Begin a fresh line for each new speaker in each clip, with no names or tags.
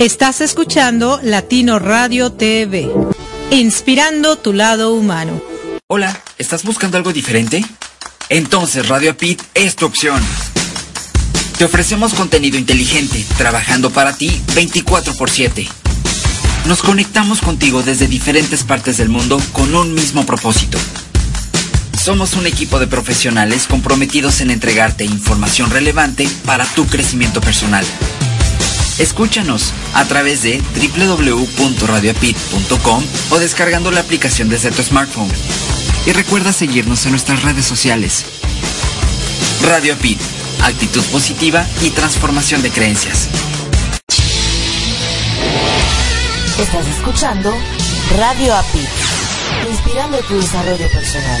Estás escuchando Latino Radio TV, inspirando tu lado humano.
Hola, ¿estás buscando algo diferente? Entonces Radio Pit es tu opción. Te ofrecemos contenido inteligente, trabajando para ti 24 x 7. Nos conectamos contigo desde diferentes partes del mundo con un mismo propósito. Somos un equipo de profesionales comprometidos en entregarte información relevante para tu crecimiento personal. Escúchanos a través de www.radiopit.com o descargando la aplicación desde tu smartphone. Y recuerda seguirnos en nuestras redes sociales. Radio Pit, actitud positiva y transformación de creencias.
Estás escuchando Radio API, inspirando tu desarrollo personal.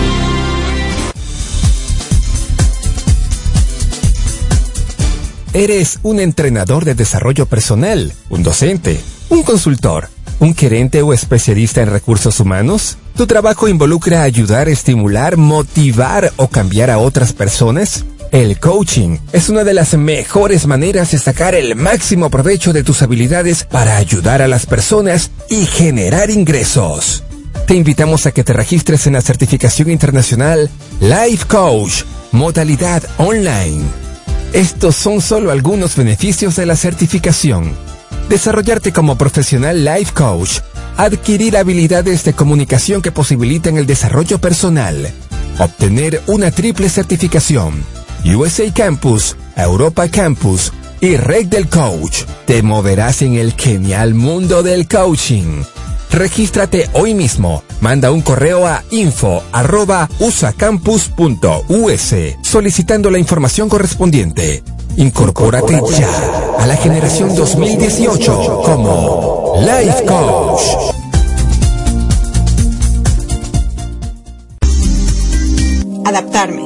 Eres un entrenador de desarrollo personal, un docente, un consultor, un gerente o especialista en recursos humanos. ¿Tu trabajo involucra ayudar, estimular, motivar o cambiar a otras personas? El coaching es una de las mejores maneras de sacar el máximo provecho de tus habilidades para ayudar a las personas y generar ingresos. Te invitamos a que te registres en la certificación internacional Life Coach, modalidad online. Estos son solo algunos beneficios de la certificación. Desarrollarte como profesional life coach, adquirir habilidades de comunicación que posibiliten el desarrollo personal, obtener una triple certificación, USA Campus, Europa Campus y Red del Coach. Te moverás en el genial mundo del coaching. Regístrate hoy mismo. Manda un correo a info@usacampus.us solicitando la información correspondiente. Incorpórate ya a la generación 2018 como Life Coach.
Adaptarme,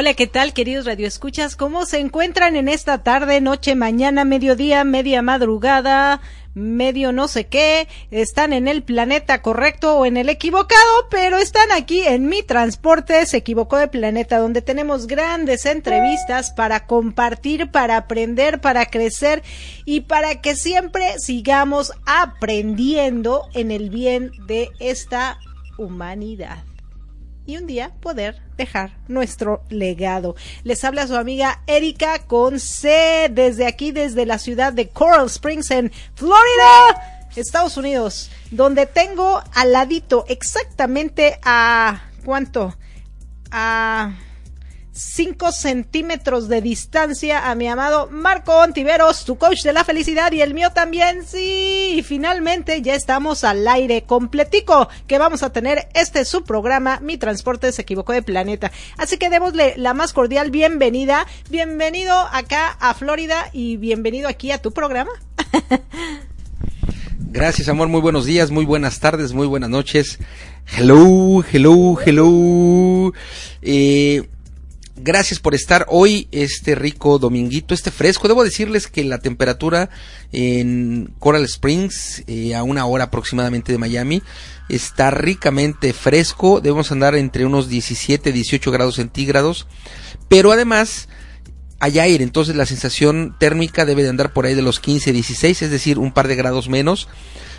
Hola, ¿qué tal, queridos radioescuchas? ¿Cómo se encuentran en esta tarde, noche, mañana, mediodía, media madrugada, medio no sé qué? Están en el planeta correcto o en el equivocado, pero están aquí en mi transporte, se equivocó de planeta, donde tenemos grandes entrevistas para compartir, para aprender, para crecer y para que siempre sigamos aprendiendo en el bien de esta humanidad y un día poder dejar nuestro legado. Les habla su amiga Erika con C desde aquí, desde la ciudad de Coral Springs en Florida, Estados Unidos, donde tengo al ladito exactamente a ¿cuánto? A 5 centímetros de distancia a mi amado Marco Ontiveros, tu coach de la felicidad y el mío también. Sí, y finalmente ya estamos al aire completico que vamos a tener este su programa, Mi Transporte se equivocó de planeta. Así que démosle la más cordial bienvenida. Bienvenido acá a Florida y bienvenido aquí a tu programa.
Gracias, amor. Muy buenos días, muy buenas tardes, muy buenas noches. Hello, hello, hello. Eh, gracias por estar hoy, este rico dominguito, este fresco. Debo decirles que la temperatura en Coral Springs, eh, a una hora aproximadamente de Miami, está ricamente fresco. Debemos andar entre unos 17, 18 grados centígrados. Pero además, hay aire, entonces la sensación térmica debe de andar por ahí de los 15, 16, es decir, un par de grados menos.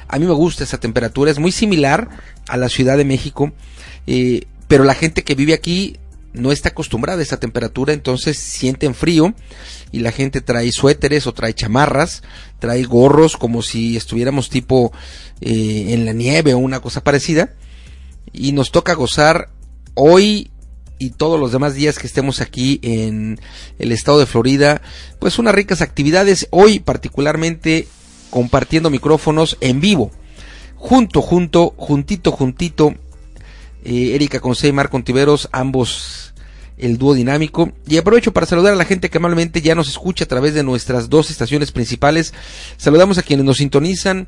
A mí me gusta esa temperatura, es muy similar a la Ciudad de México, eh, pero la gente que vive aquí no está acostumbrada a esa temperatura, entonces sienten frío y la gente trae suéteres o trae chamarras, trae gorros como si estuviéramos tipo eh, en la nieve o una cosa parecida. Y nos toca gozar hoy y todos los demás días que estemos aquí en el estado de Florida, pues unas ricas actividades, hoy particularmente compartiendo micrófonos en vivo, junto, junto, juntito, juntito, eh, Erika Conce y Marco Ontiveros, ambos el dúo dinámico. Y aprovecho para saludar a la gente que amablemente ya nos escucha a través de nuestras dos estaciones principales. Saludamos a quienes nos sintonizan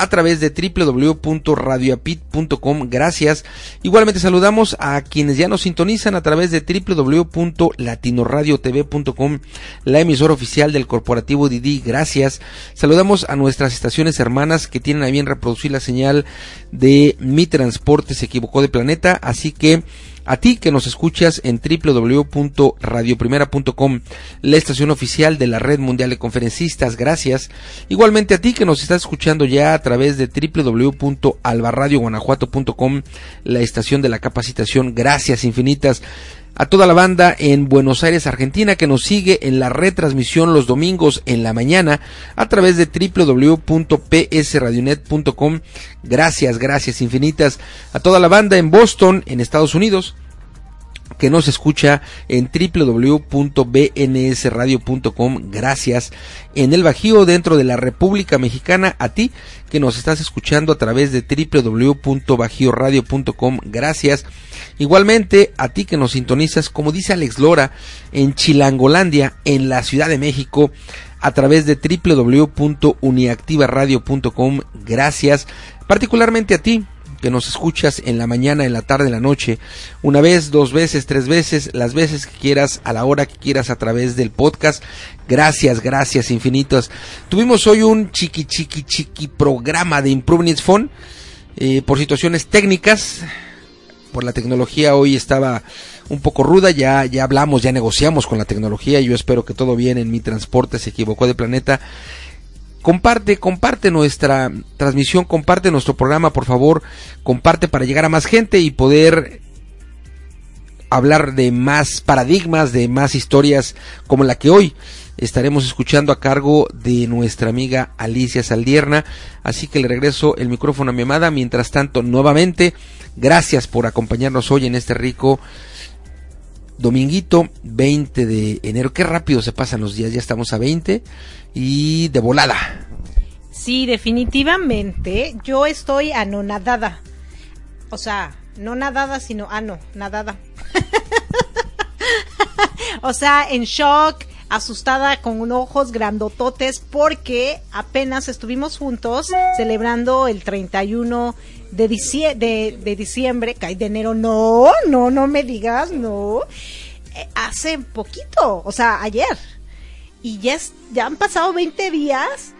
a través de www.radioapit.com. Gracias. Igualmente saludamos a quienes ya nos sintonizan a través de www.latinoradiotv.com, la emisora oficial del corporativo Didi. Gracias. Saludamos a nuestras estaciones hermanas que tienen a bien reproducir la señal de Mi Transporte se equivocó de planeta. Así que a ti que nos escuchas en www.radioprimera.com, la estación oficial de la Red Mundial de Conferencistas, gracias. Igualmente a ti que nos estás escuchando ya a través de www.albarradioguanajuato.com, la estación de la capacitación, gracias infinitas a toda la banda en Buenos Aires, Argentina, que nos sigue en la retransmisión los domingos en la mañana a través de www.psradionet.com. Gracias, gracias infinitas a toda la banda en Boston, en Estados Unidos que nos escucha en www.bnsradio.com. Gracias. En el Bajío, dentro de la República Mexicana, a ti que nos estás escuchando a través de www.bajioradio.com. Gracias. Igualmente, a ti que nos sintonizas, como dice Alex Lora, en Chilangolandia, en la Ciudad de México, a través de www.uniactivaradio.com. Gracias. Particularmente a ti que nos escuchas en la mañana, en la tarde, en la noche, una vez, dos veces, tres veces, las veces que quieras, a la hora que quieras a través del podcast. Gracias, gracias infinitas. Tuvimos hoy un chiqui, chiqui, chiqui programa de Improvements Phone eh, por situaciones técnicas. Por la tecnología hoy estaba un poco ruda, ya, ya hablamos, ya negociamos con la tecnología, yo espero que todo bien en mi transporte, se equivocó de planeta comparte, comparte nuestra transmisión, comparte nuestro programa, por favor, comparte para llegar a más gente y poder hablar de más paradigmas, de más historias como la que hoy estaremos escuchando a cargo de nuestra amiga Alicia Saldierna. Así que le regreso el micrófono a mi amada. Mientras tanto, nuevamente, gracias por acompañarnos hoy en este rico dominguito 20 de enero. Qué rápido se pasan los días, ya estamos a 20 y de volada.
Sí, definitivamente. Yo estoy anonadada. O sea, no nadada, sino ah, no, nadada. o sea, en shock, asustada con ojos grandototes porque apenas estuvimos juntos celebrando el 31 de, de, de diciembre, de enero, no, no, no me digas, no. Eh, hace poquito, o sea, ayer y ya, ya han pasado 20 días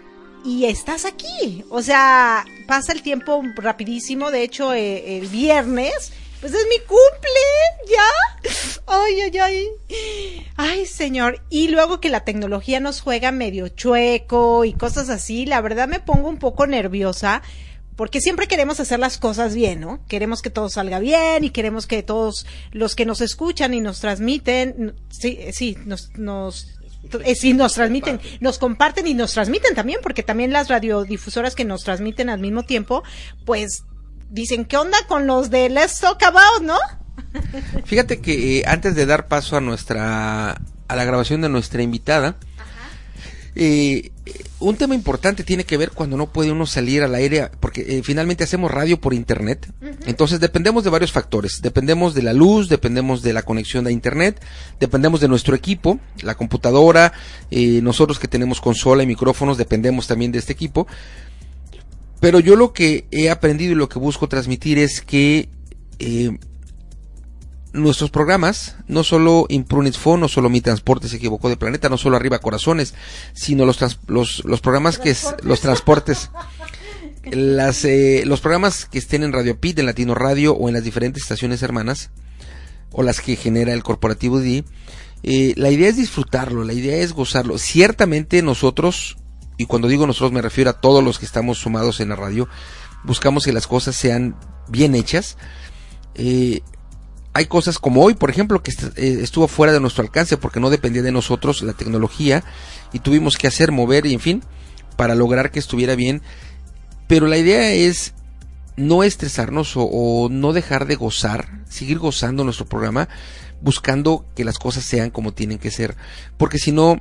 y estás aquí. O sea, pasa el tiempo rapidísimo. De hecho, eh, el viernes, pues es mi cumple, ¿ya? Ay, ay, ay. Ay, señor. Y luego que la tecnología nos juega medio chueco y cosas así, la verdad me pongo un poco nerviosa. Porque siempre queremos hacer las cosas bien, ¿no? Queremos que todo salga bien y queremos que todos los que nos escuchan y nos transmiten, sí, sí, nos, nos eh, sí, nos transmiten, nos comparten y nos transmiten también, porque también las radiodifusoras que nos transmiten al mismo tiempo, pues dicen, ¿qué onda con los de Let's Talk About, no?
Fíjate que eh, antes de dar paso a nuestra a la grabación de nuestra invitada, eh, un tema importante tiene que ver cuando no puede uno salir al aire, porque eh, finalmente hacemos radio por internet. Entonces dependemos de varios factores. Dependemos de la luz, dependemos de la conexión de internet, dependemos de nuestro equipo, la computadora, eh, nosotros que tenemos consola y micrófonos, dependemos también de este equipo. Pero yo lo que he aprendido y lo que busco transmitir es que eh, nuestros programas, no solo Imprunit Phone, no solo Mi Transporte se equivocó de planeta, no solo Arriba Corazones, sino los, los, los programas que es, los transportes, las, eh, los programas que estén en Radio Pit, en Latino Radio o en las diferentes estaciones hermanas, o las que genera el corporativo D, eh, la idea es disfrutarlo, la idea es gozarlo. Ciertamente nosotros, y cuando digo nosotros me refiero a todos los que estamos sumados en la radio, buscamos que las cosas sean bien hechas. Eh, hay cosas como hoy, por ejemplo, que eh, estuvo fuera de nuestro alcance porque no dependía de nosotros la tecnología y tuvimos que hacer, mover y en fin, para lograr que estuviera bien. Pero la idea es no estresarnos o, no dejar de gozar, seguir gozando nuestro programa, buscando que las cosas sean como tienen que ser. Porque si no,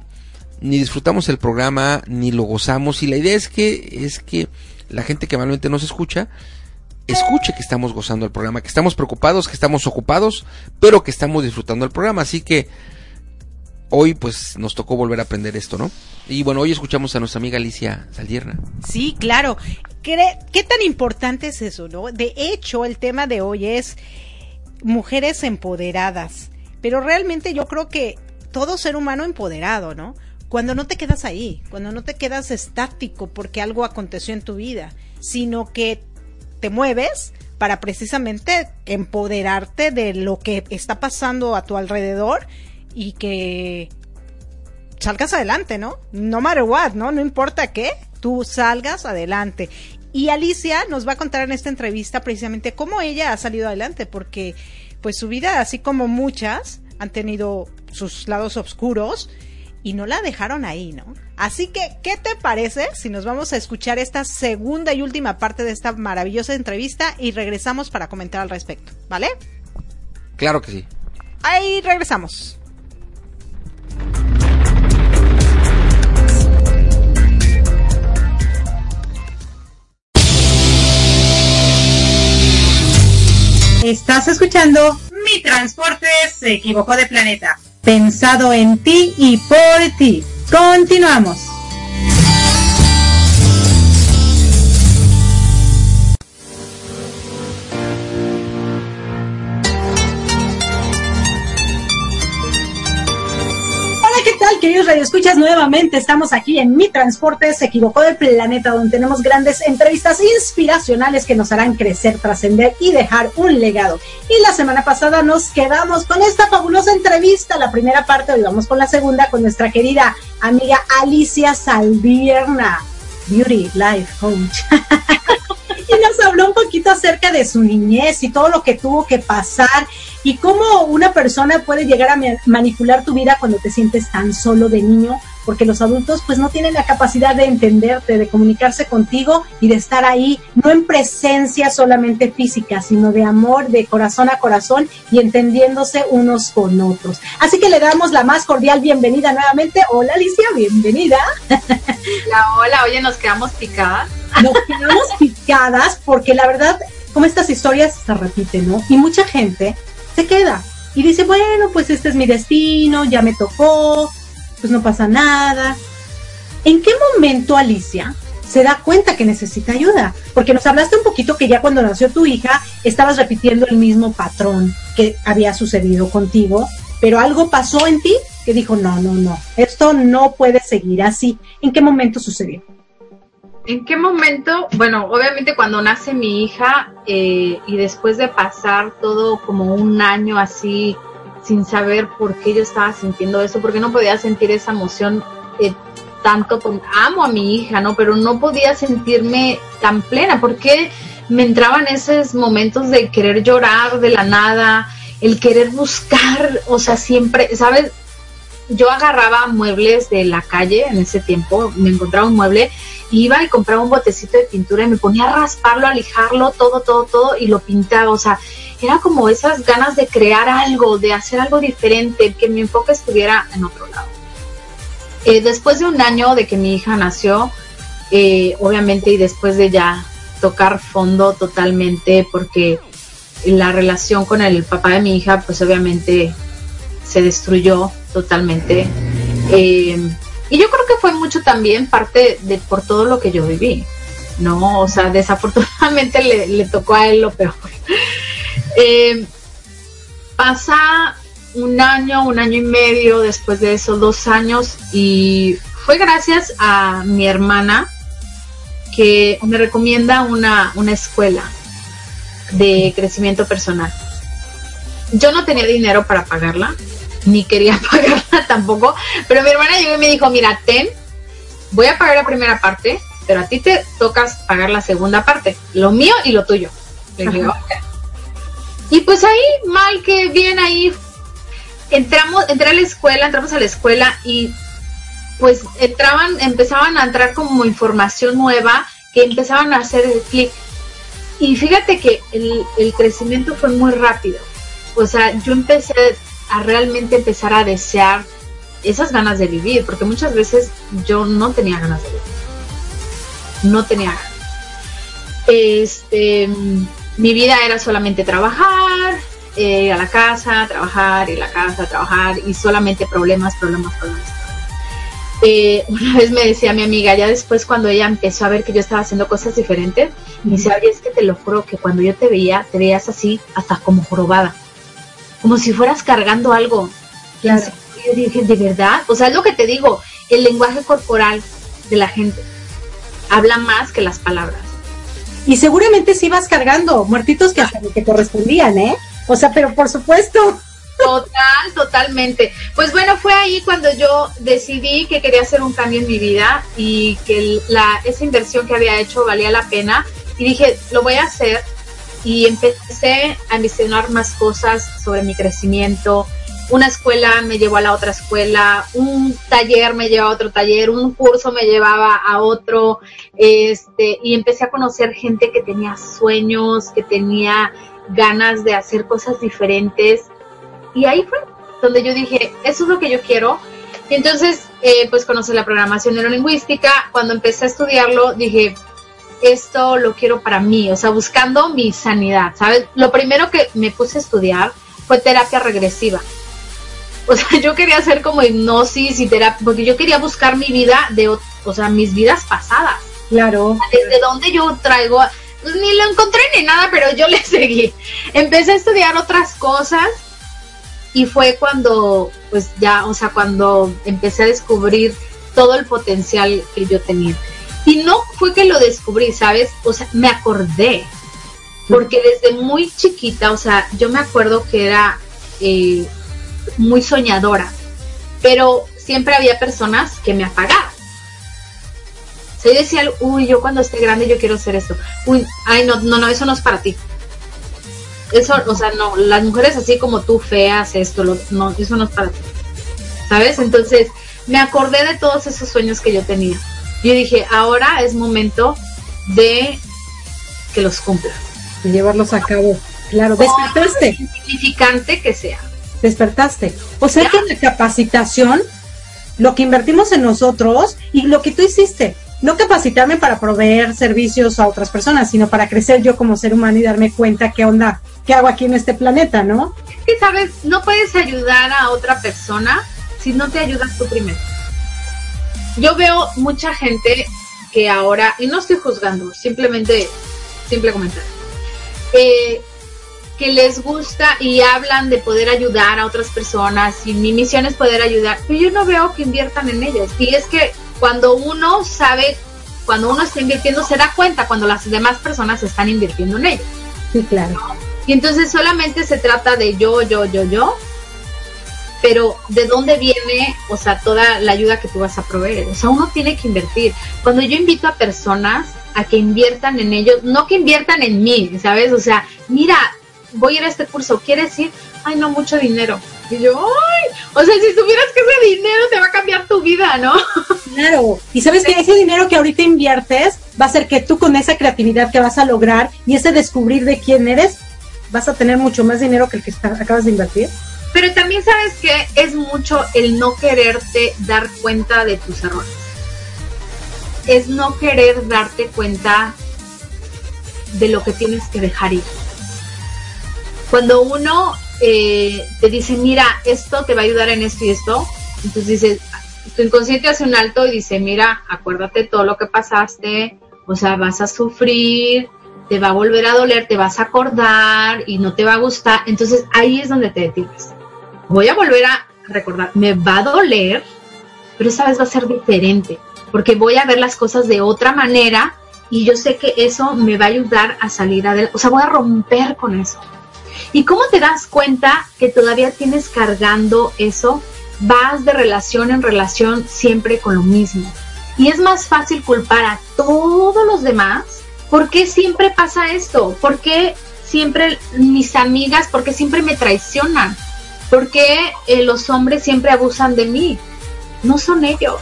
ni disfrutamos el programa, ni lo gozamos. Y la idea es que, es que la gente que normalmente nos escucha, escuche que estamos gozando el programa, que estamos preocupados, que estamos ocupados, pero que estamos disfrutando el programa. Así que hoy pues nos tocó volver a aprender esto, ¿no? Y bueno, hoy escuchamos a nuestra amiga Alicia Saldierna.
Sí, claro. ¿Qué, ¿Qué tan importante es eso, no? De hecho, el tema de hoy es mujeres empoderadas. Pero realmente yo creo que todo ser humano empoderado, ¿no? Cuando no te quedas ahí, cuando no te quedas estático porque algo aconteció en tu vida, sino que te mueves para precisamente empoderarte de lo que está pasando a tu alrededor y que salgas adelante, ¿no? No matter what, ¿no? No importa qué, tú salgas adelante. Y Alicia nos va a contar en esta entrevista precisamente cómo ella ha salido adelante, porque pues su vida, así como muchas, han tenido sus lados oscuros y no la dejaron ahí, ¿no? Así que, ¿qué te parece si nos vamos a escuchar esta segunda y última parte de esta maravillosa entrevista y regresamos para comentar al respecto, ¿vale?
Claro que sí.
Ahí regresamos. Estás escuchando Mi Transporte se equivocó de planeta pensado en ti y por ti. Continuamos. Queridos radioescuchas? Nuevamente estamos aquí en Mi Transporte se equivocó del planeta, donde tenemos grandes entrevistas inspiracionales que nos harán crecer, trascender y dejar un legado. Y la semana pasada nos quedamos con esta fabulosa entrevista, la primera parte, hoy vamos con la segunda, con nuestra querida amiga Alicia Saldierna, Beauty Life Coach. y nos habló un poquito acerca de su niñez y todo lo que tuvo que pasar y cómo una persona puede llegar a manipular tu vida cuando te sientes tan solo de niño, porque los adultos pues no tienen la capacidad de entenderte, de comunicarse contigo y de estar ahí, no en presencia solamente física, sino de amor, de corazón a corazón y entendiéndose unos con otros. Así que le damos la más cordial bienvenida nuevamente. Hola Alicia, bienvenida.
Hola, hola, oye, nos quedamos picadas
nos quedamos picadas porque la verdad, como estas historias se repiten, ¿no? Y mucha gente se queda y dice, bueno, pues este es mi destino, ya me tocó, pues no pasa nada. ¿En qué momento, Alicia, se da cuenta que necesita ayuda? Porque nos hablaste un poquito que ya cuando nació tu hija estabas repitiendo el mismo patrón que había sucedido contigo, pero algo pasó en ti que dijo, no, no, no, esto no puede seguir así. ¿En qué momento sucedió?
¿En qué momento? Bueno, obviamente cuando nace mi hija eh, y después de pasar todo como un año así sin saber por qué yo estaba sintiendo eso, porque no podía sentir esa emoción eh, tanto, como, amo a mi hija, ¿no? Pero no podía sentirme tan plena, porque me entraban esos momentos de querer llorar de la nada, el querer buscar, o sea, siempre, ¿sabes? Yo agarraba muebles de la calle en ese tiempo, me encontraba un mueble iba y compraba un botecito de pintura y me ponía a rasparlo, a lijarlo, todo, todo, todo, y lo pintaba, o sea, era como esas ganas de crear algo, de hacer algo diferente, que mi enfoque estuviera en otro lado. Eh, después de un año de que mi hija nació, eh, obviamente y después de ya tocar fondo totalmente, porque la relación con el papá de mi hija, pues obviamente se destruyó totalmente. Eh, y yo creo que fue mucho también parte de por todo lo que yo viví, ¿no? O sea, desafortunadamente le, tocó a él lo peor. Eh, pasa un año, un año y medio después de esos dos años y fue gracias a mi hermana que me recomienda una, una escuela de crecimiento personal. Yo no tenía dinero para pagarla, ni quería pagarla tampoco, pero mi hermana llegó y me dijo, mira, ten, voy a pagar la primera parte, pero a ti te tocas pagar la segunda parte, lo mío y lo tuyo. Y pues ahí, mal que bien ahí, entramos, entré a la escuela, entramos a la escuela y pues entraban, empezaban a entrar como información nueva que empezaban a hacer el clic. Y fíjate que el, el crecimiento fue muy rápido. O sea, yo empecé a realmente empezar a desear esas ganas de vivir, porque muchas veces yo no tenía ganas de vivir. No tenía ganas. Este, mi vida era solamente trabajar, ir a la casa, trabajar, ir a la casa, trabajar y solamente problemas, problemas, problemas. Eh, una vez me decía mi amiga, ya después cuando ella empezó a ver que yo estaba haciendo cosas diferentes, me dice, oye, es que te lo juro que cuando yo te veía, te veías así, hasta como jorobada como si fueras cargando algo. Claro. Yo dije, ¿de verdad? O sea, es lo que te digo, el lenguaje corporal de la gente habla más que las palabras.
Y seguramente sí vas cargando muertitos que hasta que correspondían, ¿eh? O sea, pero por supuesto.
Total, totalmente. Pues bueno, fue ahí cuando yo decidí que quería hacer un cambio en mi vida y que la, esa inversión que había hecho valía la pena. Y dije, lo voy a hacer y empecé a investigar más cosas sobre mi crecimiento. Una escuela me llevó a la otra escuela, un taller me llevaba a otro taller, un curso me llevaba a otro, este, y empecé a conocer gente que tenía sueños, que tenía ganas de hacer cosas diferentes. Y ahí fue donde yo dije, eso es lo que yo quiero. Y entonces, eh, pues conocí la programación neurolingüística. Cuando empecé a estudiarlo, dije, esto lo quiero para mí, o sea, buscando mi sanidad, ¿sabes? Lo primero que me puse a estudiar fue terapia regresiva. O sea, yo quería hacer como hipnosis y terapia, porque yo quería buscar mi vida de, o sea, mis vidas pasadas.
Claro.
Desde donde yo traigo, pues ni lo encontré ni nada, pero yo le seguí. Empecé a estudiar otras cosas y fue cuando, pues ya, o sea, cuando empecé a descubrir todo el potencial que yo tenía. Y no fue que lo descubrí, ¿sabes? O sea, me acordé. Porque desde muy chiquita, o sea, yo me acuerdo que era eh, muy soñadora. Pero siempre había personas que me apagaban. O sea, yo decía, uy, yo cuando esté grande yo quiero hacer esto. Uy, ay, no, no, no, eso no es para ti. Eso, o sea, no, las mujeres así como tú, feas, esto, no, eso no es para ti. ¿Sabes? Entonces, me acordé de todos esos sueños que yo tenía. Yo dije, ahora es momento de que los cumpla.
De llevarlos a cabo. Claro, despertaste.
Significante que sea.
Despertaste. O sea que en la capacitación, lo que invertimos en nosotros y lo que tú hiciste, no capacitarme para proveer servicios a otras personas, sino para crecer yo como ser humano y darme cuenta qué onda, qué hago aquí en este planeta, ¿no?
Y sabes, no puedes ayudar a otra persona si no te ayudas tú primero yo veo mucha gente que ahora, y no estoy juzgando, simplemente, simple comentario, eh, que les gusta y hablan de poder ayudar a otras personas y mi misión es poder ayudar, pero yo no veo que inviertan en ellos. Y es que cuando uno sabe, cuando uno está invirtiendo, se da cuenta cuando las demás personas están invirtiendo en ellos.
Sí, claro.
Y entonces solamente se trata de yo, yo, yo, yo, pero ¿de dónde viene, o sea, toda la ayuda que tú vas a proveer? O sea, uno tiene que invertir. Cuando yo invito a personas a que inviertan en ellos, no que inviertan en mí, ¿sabes? O sea, mira, voy a ir a este curso, ¿quieres ir? Ay, no, mucho dinero. Y yo, ay, o sea, si supieras que ese dinero te va a cambiar tu vida, ¿no?
Claro, y sabes que ese dinero que ahorita inviertes va a ser que tú con esa creatividad que vas a lograr y ese descubrir de quién eres,
vas a tener mucho más dinero que el que acabas de invertir.
Pero también sabes que es mucho el no quererte dar cuenta de tus errores. Es no querer darte cuenta de lo que tienes que dejar ir. Cuando uno eh, te dice, mira, esto te va a ayudar en esto y esto, entonces dices, tu inconsciente hace un alto y dice, mira, acuérdate todo lo que pasaste, o sea, vas a sufrir, te va a volver a doler, te vas a acordar y no te va a gustar. Entonces ahí es donde te detienes. Voy a volver a recordar, me va a doler, pero esa vez va a ser diferente, porque voy a ver las cosas de otra manera y yo sé que eso me va a ayudar a salir adelante, o sea, voy a romper con eso. ¿Y cómo te das cuenta que todavía tienes cargando eso? Vas de relación en relación siempre con lo mismo. Y es más fácil culpar a todos los demás. ¿Por qué siempre pasa esto? ¿Por qué siempre mis amigas, por qué siempre me traicionan? ¿Por qué eh, los hombres siempre abusan de mí? No son ellos.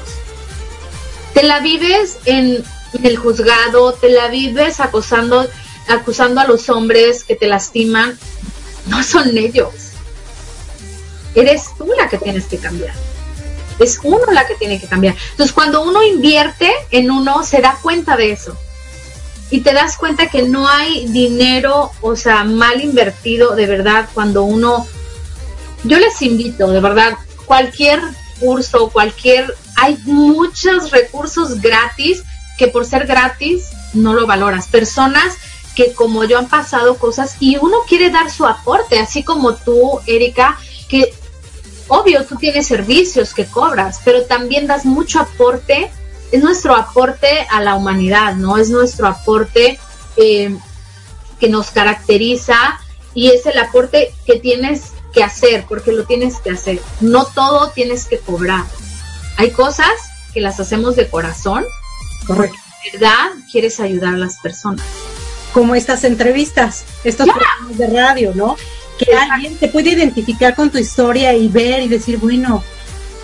Te la vives en el juzgado, te la vives acosando, acusando a los hombres que te lastiman. No son ellos. Eres tú la que tienes que cambiar. Es uno la que tiene que cambiar. Entonces, cuando uno invierte en uno, se da cuenta de eso. Y te das cuenta que no hay dinero, o sea, mal invertido, de verdad, cuando uno yo les invito, de verdad, cualquier curso, cualquier, hay muchos recursos gratis que por ser gratis no lo valoras. Personas que como yo han pasado cosas y uno quiere dar su aporte, así como tú, Erika, que obvio tú tienes servicios que cobras, pero también das mucho aporte, es nuestro aporte a la humanidad, ¿no? Es nuestro aporte eh, que nos caracteriza y es el aporte que tienes que hacer, porque lo tienes que hacer. No todo tienes que cobrar. Hay cosas que las hacemos de corazón. Correcto. verdad quieres ayudar a las personas.
Como estas entrevistas, estos programas de radio, ¿no? Que alguien te puede identificar con tu historia y ver y decir, bueno,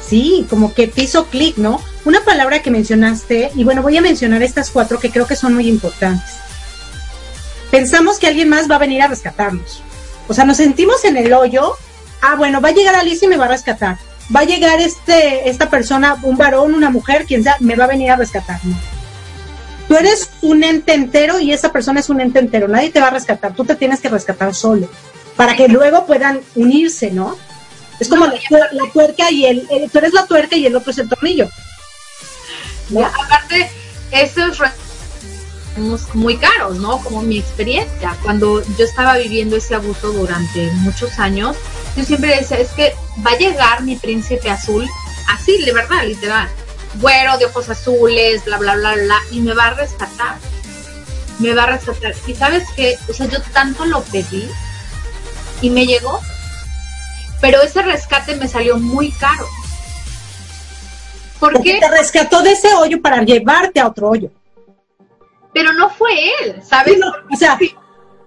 sí, como que te hizo clic, ¿no? Una palabra que mencionaste, y bueno, voy a mencionar estas cuatro que creo que son muy importantes. Pensamos que alguien más va a venir a rescatarnos. O sea, nos sentimos en el hoyo. Ah, bueno, va a llegar Alicia y me va a rescatar. Va a llegar este, esta persona, un varón, una mujer, quien sea, me va a venir a rescatar. Tú eres un ente entero y esa persona es un ente entero. Nadie te va a rescatar. Tú te tienes que rescatar solo. Para que luego puedan unirse, ¿no? Es como la, tuerca y el, Tú eres la tuerca y el otro es el tornillo.
aparte, eso es muy caros, ¿no? Como mi experiencia. Cuando yo estaba viviendo ese abuso durante muchos años, yo siempre decía, es que va a llegar mi príncipe azul, así, de verdad, literal, güero, de ojos azules, bla, bla, bla, bla, y me va a rescatar. Me va a rescatar. Y sabes qué, o sea, yo tanto lo pedí y me llegó, pero ese rescate me salió muy caro.
¿Por Porque te rescató de ese hoyo para llevarte a otro hoyo
pero no fue él, ¿sabes?
o sea,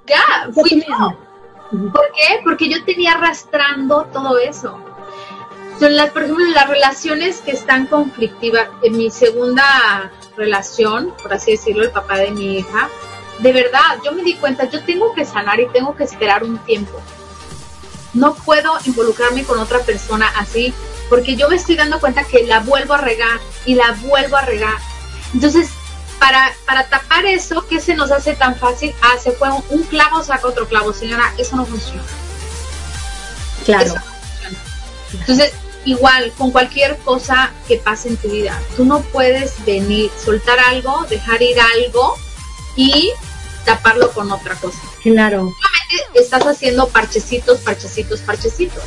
ya, fui yo. ¿Por qué? Porque yo tenía arrastrando todo eso. Son las, por ejemplo, las relaciones que están conflictivas. En mi segunda relación, por así decirlo, el papá de mi hija, de verdad, yo me di cuenta, yo tengo que sanar y tengo que esperar un tiempo. No puedo involucrarme con otra persona así, porque yo me estoy dando cuenta que la vuelvo a regar y la vuelvo a regar. Entonces, para, para tapar eso, ¿qué se nos hace tan fácil? Ah, se fue un, clavo, saca otro clavo, señora, eso no funciona.
Claro.
Entonces, igual, con cualquier cosa que pase en tu vida, tú no puedes venir, soltar algo, dejar ir algo y taparlo con otra cosa.
Claro.
Solamente estás haciendo parchecitos, parchecitos, parchecitos.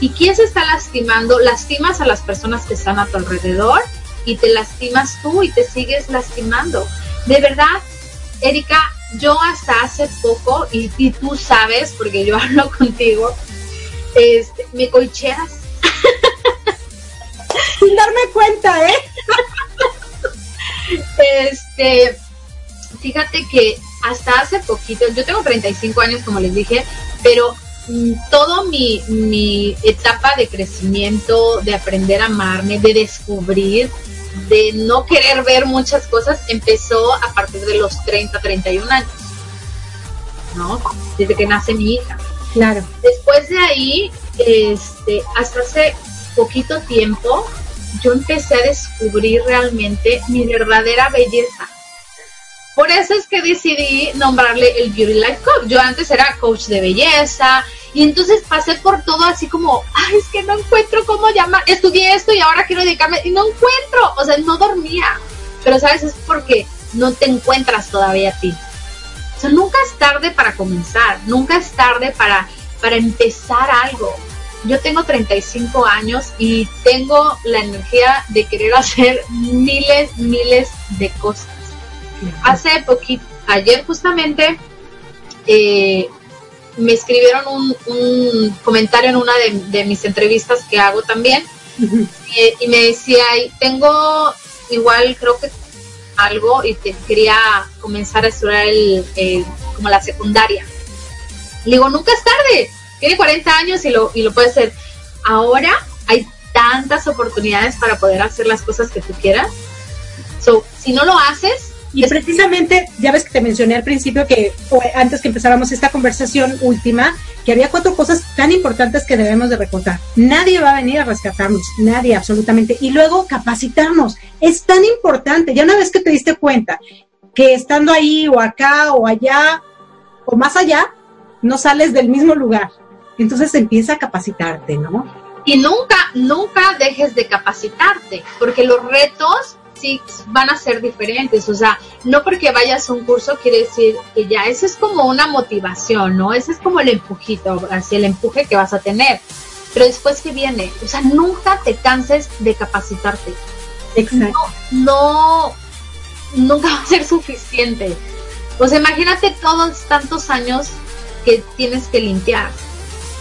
¿Y quién se está lastimando? Lastimas a las personas que están a tu alrededor y te lastimas tú y te sigues lastimando. De verdad, Erika, yo hasta hace poco, y, tú sabes, porque yo hablo contigo, este, me colcheas.
Sin darme cuenta, ¿eh?
este, fíjate que hasta hace poquito, yo tengo 35 años, como les dije, pero mm, todo mi, mi etapa de crecimiento, de aprender a amarme, de descubrir, de no querer ver muchas cosas empezó a partir de los 30, 31 años. ¿no? Desde que nace mi hija.
Claro.
Después de ahí, este, hasta hace poquito tiempo, yo empecé a descubrir realmente mi verdadera belleza. Por eso es que decidí nombrarle el Beauty Life Coach. Yo antes era coach de belleza y entonces pasé por todo así como, ay, es que no encuentro cómo llamar. Estudié esto y ahora quiero dedicarme y no encuentro. O sea, no dormía. Pero sabes, es porque no te encuentras todavía a ti. O sea, nunca es tarde para comenzar, nunca es tarde para, para empezar algo yo tengo 35 años y tengo la energía de querer hacer miles, miles de cosas. Hace poquito, ayer justamente, eh, me escribieron un, comentario en una de, mis entrevistas que hago también y, me decía, tengo igual creo que algo y te quería comenzar a estudiar el, como la secundaria. Le digo, nunca es tarde tiene 40 años y lo, y lo puede hacer. Ahora hay tantas oportunidades para poder hacer las cosas que tú quieras. So, si no lo haces...
Y precisamente, ya ves que te mencioné al principio que antes que empezáramos esta conversación última, que había cuatro cosas tan importantes que debemos de recordar. Nadie va a venir a rescatarnos, nadie absolutamente. Y luego capacitarnos. Es tan importante. Ya una vez que te diste cuenta que estando ahí o acá o allá o más allá, no sales del mismo lugar entonces empieza a capacitarte, ¿no?
Y nunca, nunca dejes de capacitarte, porque los retos sí van a ser diferentes. O sea, no porque vayas a un curso quiere decir que ya, eso es como una motivación, ¿no? Ese es como el empujito, así el empuje que vas a tener. Pero después que viene, o sea, nunca te canses de capacitarte.
Exacto.
No, no, nunca va a ser suficiente. O sea, imagínate todos tantos años que tienes que limpiar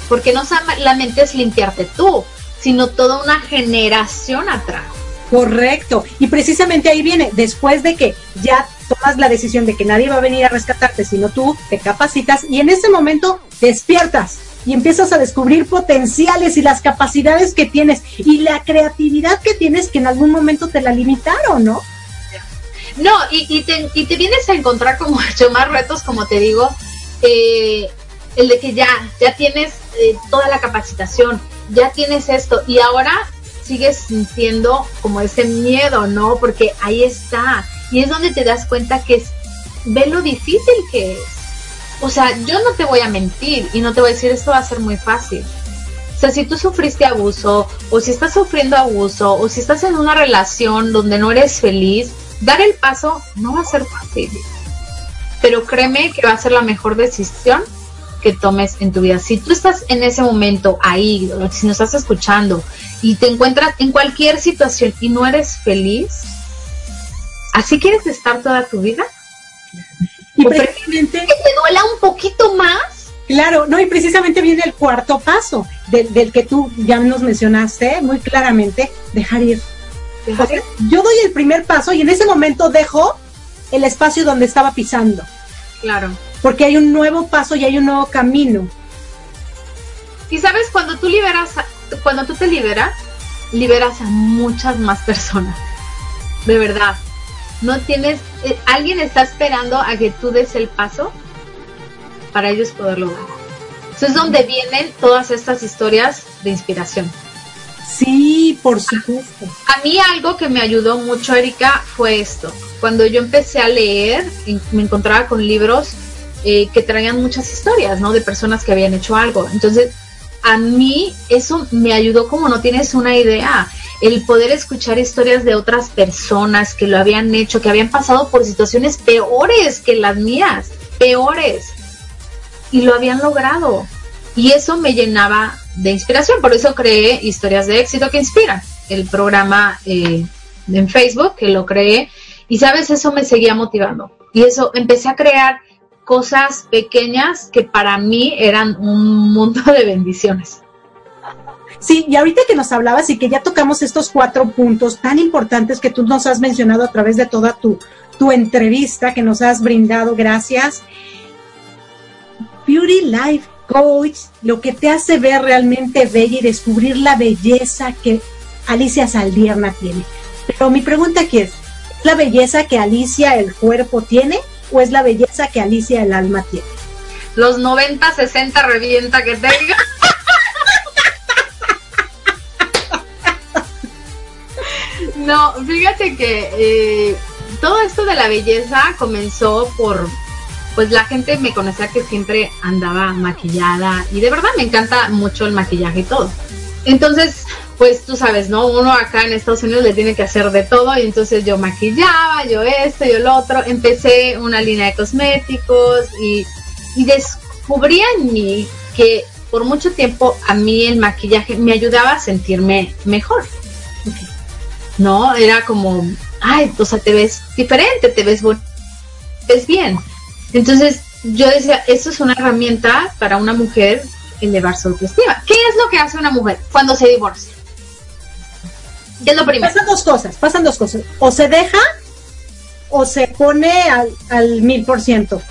porque no solamente es limpiarte tú, sino toda una generación atrás.
Correcto. Y precisamente ahí viene, después de que ya tomas la decisión de que nadie va a venir a rescatarte, sino tú te capacitas y en ese momento despiertas y empiezas a descubrir potenciales y las capacidades que tienes y la creatividad que tienes que en algún momento te la limitaron, ¿no?
No, y, te, y te vienes a encontrar como mucho más retos, como te digo, eh, el de que ya, ya tienes eh, toda la capacitación, ya tienes esto y ahora sigues sintiendo como ese miedo, ¿no? Porque ahí está. Y es donde te das cuenta que es, ve lo difícil que es. O sea, yo no te voy a mentir y no te voy a decir esto va a ser muy fácil. O sea, si tú sufriste abuso o si estás sufriendo abuso o si estás en una relación donde no eres feliz, dar el paso no va a ser fácil. Pero créeme que va a ser la mejor decisión que tomes en tu vida. Si tú estás en ese momento ahí, si nos estás escuchando y te encuentras en cualquier situación y no eres feliz, ¿así quieres estar toda tu vida?
Y precisamente...
Que te duela un poquito más.
Claro, no, y precisamente viene el cuarto paso, del, que tú ya nos mencionaste muy claramente, dejar ir. yo doy el primer paso y en ese momento dejo el espacio donde estaba pisando.
Claro
porque hay un nuevo paso y hay un nuevo camino.
Y sabes, cuando tú liberas, cuando tú te liberas, liberas a muchas más personas. De verdad. No tienes, eh, alguien está esperando a que tú des el paso para ellos poderlo dar. Eso es donde vienen todas estas historias de inspiración.
Sí, por supuesto.
A mí algo que me ayudó mucho, Erika, fue esto. Cuando yo empecé a leer, me encontraba con libros eh, que traían muchas historias, ¿no? De personas que habían hecho algo. Entonces, a mí eso me ayudó como no tienes una idea. El poder escuchar historias de otras personas que lo habían hecho, que habían pasado por situaciones peores que las mías, peores, y lo habían logrado. Y eso me llenaba de inspiración. Por eso creé Historias de Éxito que Inspiran, el programa eh, en Facebook que lo creé. Y sabes, eso me seguía motivando. Y eso empecé a crear cosas pequeñas que para mí eran un mundo de bendiciones.
Sí, y ahorita que nos hablabas y que ya tocamos estos cuatro puntos tan importantes que tú nos has mencionado a través de toda tu, tu entrevista que nos has brindado, gracias. Beauty Life Coach, lo que te hace ver realmente bella y descubrir la belleza que Alicia Saldierna tiene. Pero mi pregunta aquí es, ¿la belleza que Alicia el cuerpo tiene o es la belleza que Alicia el alma tiene?
los 90, 60 revienta que tenga. No, fíjate que eh, todo esto de la belleza comenzó por, pues la gente me conocía que siempre andaba maquillada y de verdad me encanta mucho el maquillaje y todo. Entonces, pues tú sabes, ¿no? Uno acá en Estados Unidos le tiene que hacer de todo y entonces yo maquillaba, yo esto, yo lo otro. Empecé una línea de cosméticos y, y descubrí en mí que por mucho tiempo a mí el maquillaje me ayudaba a sentirme mejor. ¿No? Era como, ay, o sea, te ves diferente, te ves, ves bien. Entonces yo decía, esto es una herramienta para una mujer elevar su autoestima. ¿Qué es lo que hace una mujer cuando se divorcia?
¿Qué es lo primero? Pasan dos cosas, pasan dos cosas. O se deja o se pone al, mil por ciento.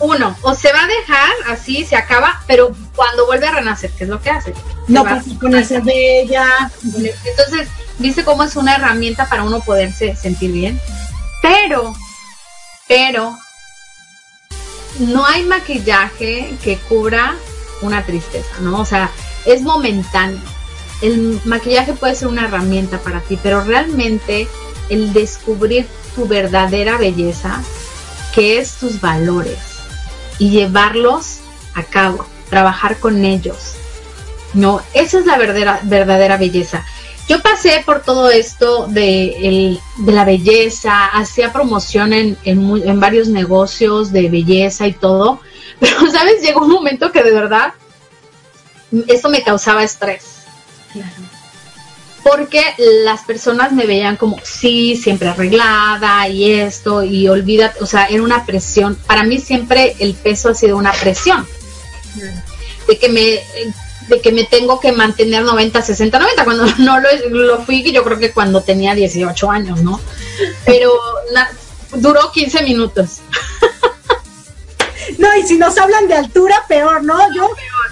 Uno, o se va a dejar así, se acaba, pero cuando vuelve a renacer, ¿qué es lo que hace?
no, pues ponerse bella.
Entonces, ¿viste cómo es una herramienta para uno poderse sentir bien? Pero, pero, no hay maquillaje que cubra una tristeza, ¿no? O sea, es momentáneo. El maquillaje puede ser una herramienta para ti, pero realmente el descubrir tu verdadera belleza, que es tus valores, y llevarlos a cabo, trabajar con ellos. No, esa es la verdadera, verdadera belleza. Yo pasé por todo esto de, de la belleza, hacía promoción en, en, en varios negocios de belleza y todo, pero, ¿sabes? Llegó un momento que de verdad eso me causaba estrés. Porque las personas me veían como, sí, siempre arreglada y esto, y olvídate, o sea, era una presión. Para mí siempre el peso ha sido una presión. De que me de que me tengo que mantener 90, 60, 90, cuando no lo, lo fui, yo creo que cuando tenía 18 años, ¿no? Pero duró 15 minutos.
No, y si nos hablan de altura, peor, ¿no? Yo,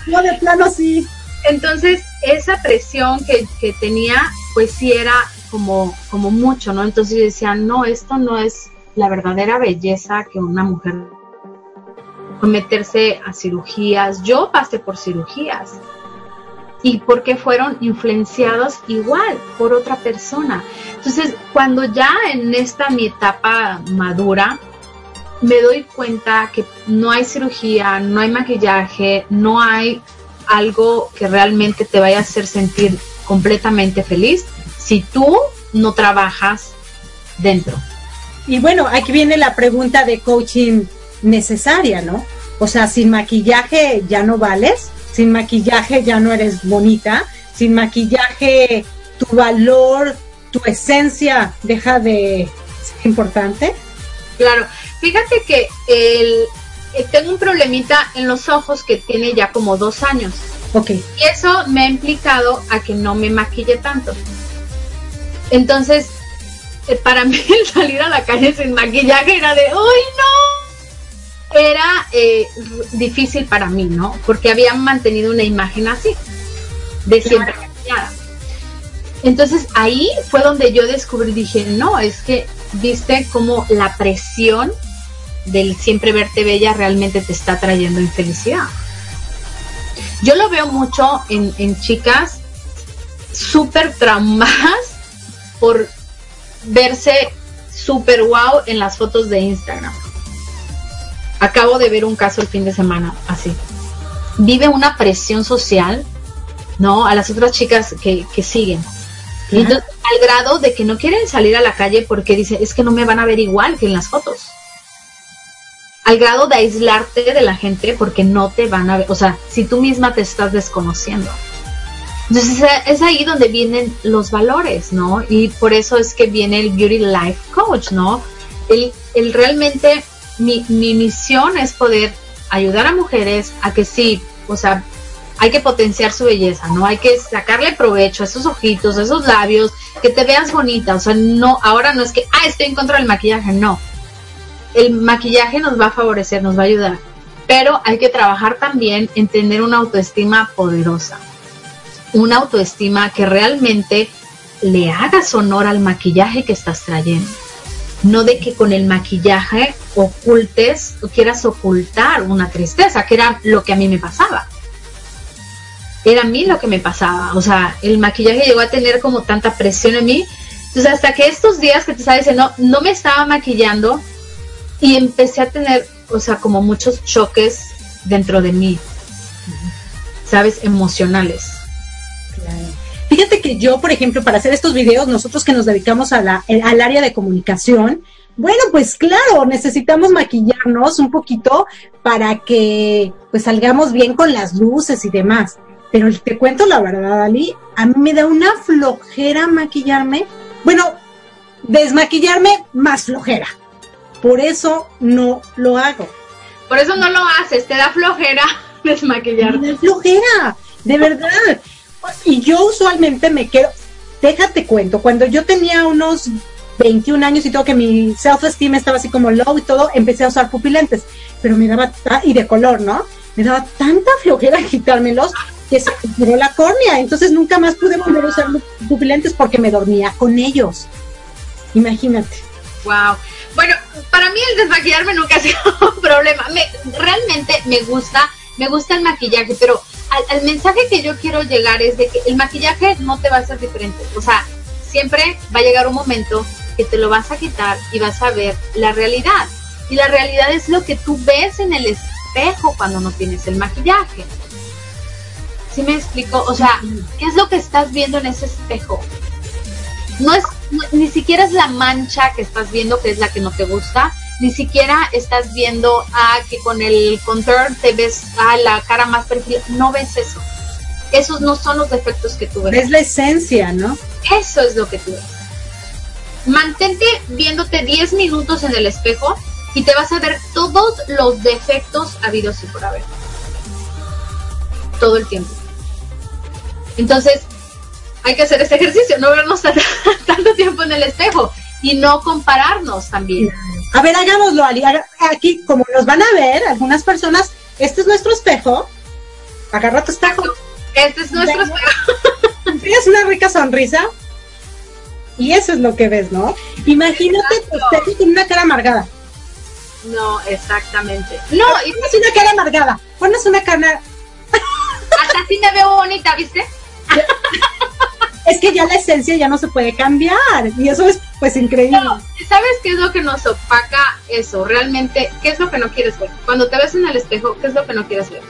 yo de plano sí.
Entonces, esa presión que, que tenía, pues sí era como, como mucho, ¿no? Entonces yo decía, no, esto no es la verdadera belleza que una mujer meterse a cirugías. Yo pasé por cirugías. Y porque fueron influenciados igual por otra persona. Entonces, cuando ya en esta mi etapa madura, me doy cuenta que no hay cirugía, no hay maquillaje, no hay algo que realmente te vaya a hacer sentir completamente feliz si tú no trabajas dentro.
Y bueno, aquí viene la pregunta de coaching necesaria, ¿no? O sea, sin maquillaje ya no vales, sin maquillaje ya no eres bonita, sin maquillaje tu valor, tu esencia deja de ser importante.
Claro, Fíjate que el, eh, tengo un problemita en los ojos que tiene ya como dos años.
Ok.
Y eso me ha implicado a que no me maquille tanto. Entonces, eh, para mí el salir a la calle sin maquillaje era de, ¡ay no! Era eh, difícil para mí, ¿no? Porque había mantenido una imagen así, de siempre maquillada. Entonces ahí fue donde yo descubrí, dije, no, es que viste como la presión del siempre verte bella realmente te está trayendo infelicidad. Yo lo veo mucho en, chicas súper traumadas por verse súper wow en las fotos de Instagram. Acabo de ver un caso el fin de semana así. Vive una presión social, ¿no? A las otras chicas que, siguen. al grado de que no quieren salir a la calle porque dicen, es que no me van a ver igual que en las fotos al grado de aislarte de la gente porque no te van a ver, o sea, si tú misma te estás desconociendo. Entonces es ahí donde vienen los valores, ¿no? Y por eso es que viene el Beauty Life Coach, ¿no? El, el realmente, mi, mi misión es poder ayudar a mujeres a que sí, o sea, hay que potenciar su belleza, ¿no? Hay que sacarle provecho a esos ojitos, a esos labios, que te veas bonita, o sea, no, ahora no es que, ah, estoy en contra del maquillaje, no el maquillaje nos va a favorecer, nos va a ayudar, pero hay que trabajar también en tener una autoestima poderosa, una autoestima que realmente le hagas honor al maquillaje que estás trayendo. no de que con el maquillaje ocultes o quieras ocultar una tristeza, que era lo que a mí me pasaba. Era a mí lo que me pasaba, o sea, el maquillaje llegó a tener como tanta presión en mí. Entonces, hasta que estos días que te estaba diciendo, no me estaba maquillando y empecé a tener, o sea, como muchos choques dentro de mí, ¿sabes? Emocionales.
Fíjate que yo, por ejemplo, para hacer estos videos, nosotros que nos dedicamos a la, al área de comunicación, bueno, pues claro, necesitamos maquillarnos un poquito para que pues salgamos bien con las luces y demás. Pero te cuento la verdad, Ali, a mí me da una flojera maquillarme. Bueno, desmaquillarme más flojera. Por eso no lo hago.
Por eso no lo haces, te da flojera desmaquillarte.
Me da flojera, de verdad. Y yo usualmente me quedo, déjate cuento, cuando yo tenía unos 21 años y todo, que mi self-esteem estaba así como low y todo, empecé a usar pupilentes, pero me daba, y de color, ¿no? Me daba tanta flojera quitármelos que se me la córnea, entonces nunca más pude volver a usar pupilentes porque me dormía con ellos. Imagínate.
Wow. Bueno, para mí el desmaquillarme nunca ha sido un problema. Me, realmente me gusta, me gusta el maquillaje, pero al, mensaje que yo quiero llegar es de que el maquillaje no te va a ser diferente. O sea, siempre va a llegar un momento que te lo vas a quitar y vas a ver la realidad. Y la realidad es lo que tú ves en el espejo cuando no tienes el maquillaje. ¿Sí me explico? O sea, ¿qué es lo que estás viendo en ese espejo? No es, ni siquiera es la mancha que estás viendo que es la que no te gusta, ni siquiera estás viendo a que con el contour te ves a la cara más perfil, no ves eso. Esos no son los defectos que tú ves.
Es la esencia, ¿no?
Eso es lo que tú ves. Mantente viéndote 10 minutos en el espejo y te vas a ver todos los defectos habidos y por haber. Todo el tiempo. Entonces, hay que hacer este ejercicio, no vernos tanto tiempo en el espejo y no compararnos también.
A ver, hagámoslo, Ali. Aquí, como nos van a ver algunas personas, este es nuestro espejo. Agarra tu espejo.
Este es nuestro espejo.
Tienes una rica sonrisa. Y eso es lo que ves, ¿no? Imagínate tu espejo con una cara amargada.
No, exactamente. No,
y es una cara amargada. Pones una cara.
Hasta así me veo bonita, ¿viste?
es que ya la esencia ya no se puede cambiar y eso es pues increíble.
¿Sabes qué es lo que nos opaca eso? Realmente, ¿qué es lo que no quieres ver? Cuando te ves en el espejo, ¿qué es lo que no quieres ver?